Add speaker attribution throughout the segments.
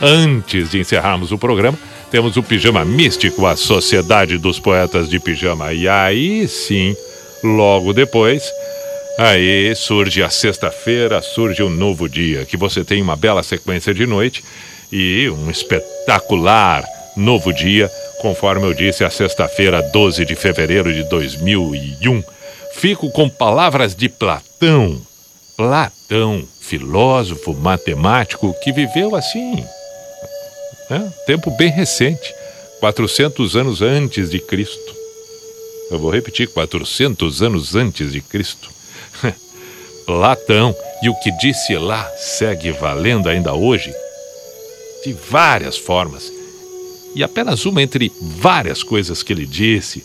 Speaker 1: Antes de encerrarmos o programa, temos o Pijama Místico, a Sociedade dos Poetas de Pijama. E aí sim, logo depois, aí surge a sexta-feira, surge um novo dia, que você tem uma bela sequência de noite e um espetacular novo dia, conforme eu disse, a sexta-feira, 12 de fevereiro de 2001. Fico com palavras de Platão. Platão, filósofo, matemático, que viveu assim, né? tempo bem recente, 400 anos antes de Cristo. Eu vou repetir, 400 anos antes de Cristo. Platão, e o que disse lá segue valendo ainda hoje, de várias formas, e apenas uma entre várias coisas que ele disse.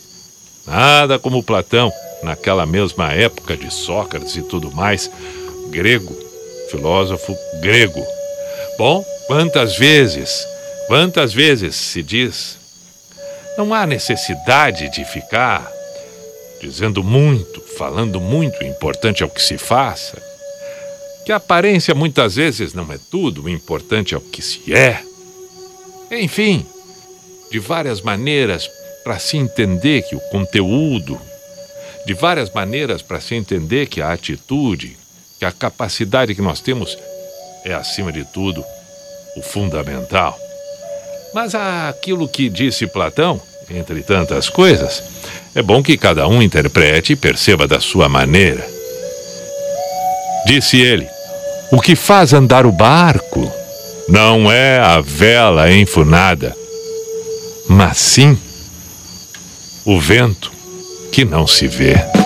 Speaker 1: Nada como Platão, naquela mesma época de Sócrates e tudo mais, grego, filósofo grego. Bom, quantas vezes, quantas vezes se diz, não há necessidade de ficar dizendo muito, falando muito, importante é o que se faça, que a aparência muitas vezes não é tudo, o importante é o que se é. Enfim, de várias maneiras para se entender que o conteúdo, de várias maneiras para se entender que a atitude, que a capacidade que nós temos é, acima de tudo, o fundamental. Mas aquilo que disse Platão, entre tantas coisas, é bom que cada um interprete e perceba da sua maneira. Disse ele: O que faz andar o barco não é a vela enfunada, mas sim o vento que não se vê.